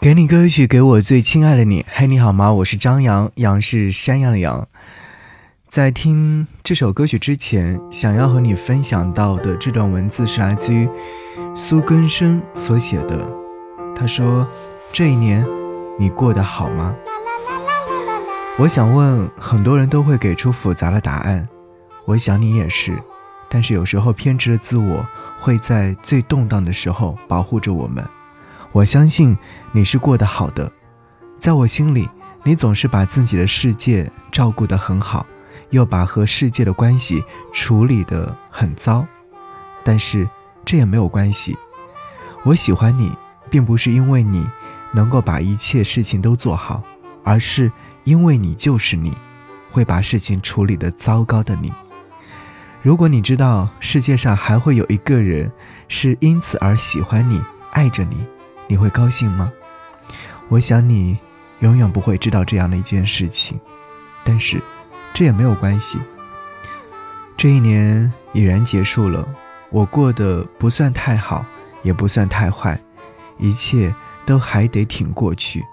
给你歌曲，给我最亲爱的你。嘿，你好吗？我是张扬，杨是山羊的羊。在听这首歌曲之前，想要和你分享到的这段文字是来自于苏根生所写的。他说：“这一年，你过得好吗？”我想问，很多人都会给出复杂的答案。我想你也是，但是有时候偏执的自我会在最动荡的时候保护着我们。我相信你是过得好的，在我心里，你总是把自己的世界照顾得很好，又把和世界的关系处理得很糟。但是这也没有关系，我喜欢你，并不是因为你能够把一切事情都做好，而是因为你就是你，会把事情处理得糟糕的你。如果你知道世界上还会有一个人是因此而喜欢你、爱着你。你会高兴吗？我想你永远不会知道这样的一件事情，但是这也没有关系。这一年已然结束了，我过得不算太好，也不算太坏，一切都还得挺过去。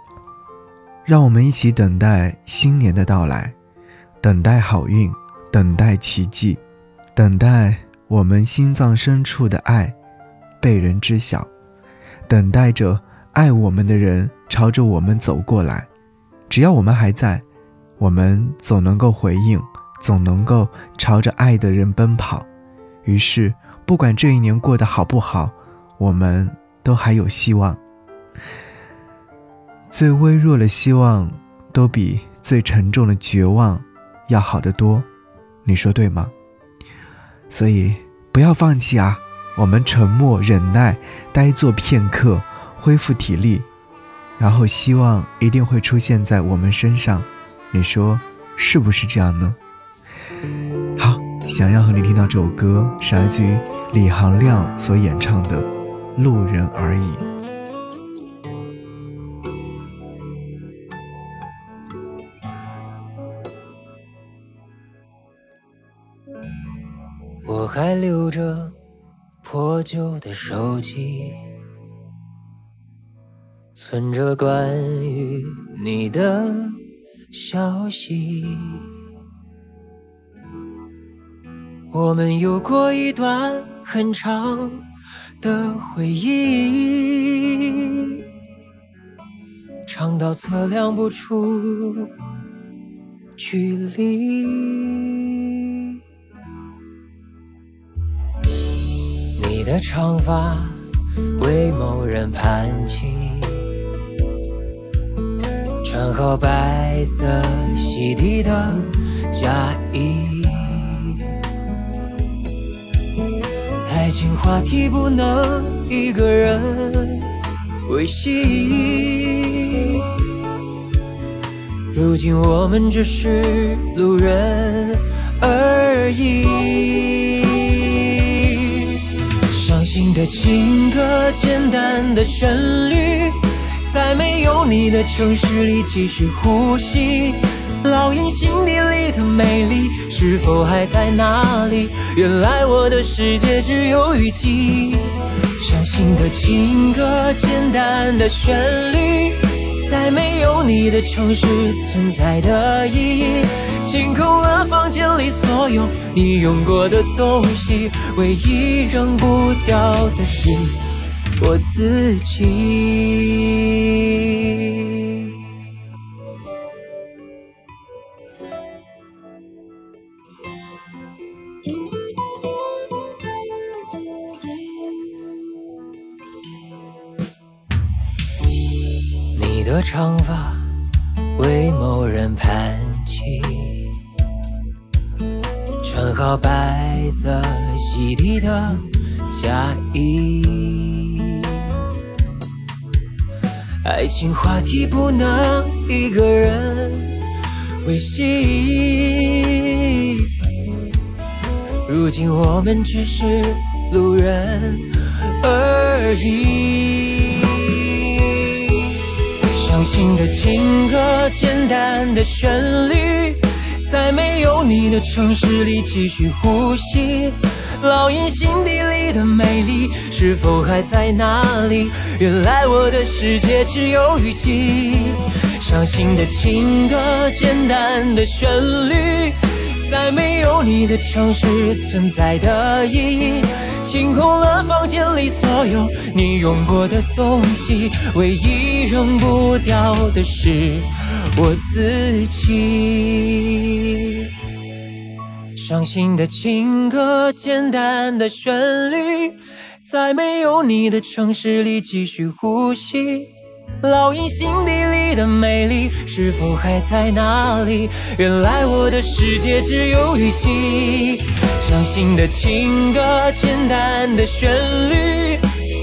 让我们一起等待新年的到来，等待好运，等待奇迹，等待我们心脏深处的爱被人知晓。等待着爱我们的人朝着我们走过来，只要我们还在，我们总能够回应，总能够朝着爱的人奔跑。于是，不管这一年过得好不好，我们都还有希望。最微弱的希望，都比最沉重的绝望要好得多。你说对吗？所以，不要放弃啊！我们沉默忍耐，呆坐片刻，恢复体力，然后希望一定会出现在我们身上。你说是不是这样呢？好，想要和你听到这首歌，是来自于李行亮所演唱的《路人而已》。我还留着。破旧的手机，存着关于你的消息。我们有过一段很长的回忆，长到测量不出距离。的长发为某人盘起，穿好白色洗涤的嫁衣。爱情话题不能一个人维系，如今我们只是路人而已。新的情歌，简单的旋律，在没有你的城市里继续呼吸。烙印心底里的美丽，是否还在那里？原来我的世界只有雨季。伤心的情歌，简单的旋律，在没有你的城市存在的意义。清空了房间里你用过的东西，唯一扔不掉的是我自己。你的长发为某人盘穿好白色洗涤的嫁衣，爱情话题不能一个人维系。如今我们只是路人而已。伤心的情歌，简单的旋律。你的城市里继续呼吸，烙印心底里的美丽，是否还在那里？原来我的世界只有雨季。伤心的情歌，简单的旋律，在没有你的城市存在的意义。清空了房间里所有你用过的东西，唯一扔不掉的是我自己。伤心的情歌，简单的旋律，在没有你的城市里继续呼吸。烙印心底里的美丽，是否还在那里？原来我的世界只有雨季。伤心的情歌，简单的旋律，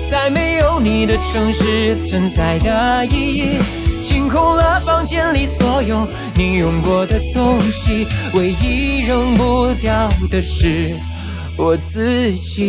在没有你的城市存在的意义。空了房间里所有你用过的东西，唯一扔不掉的是我自己。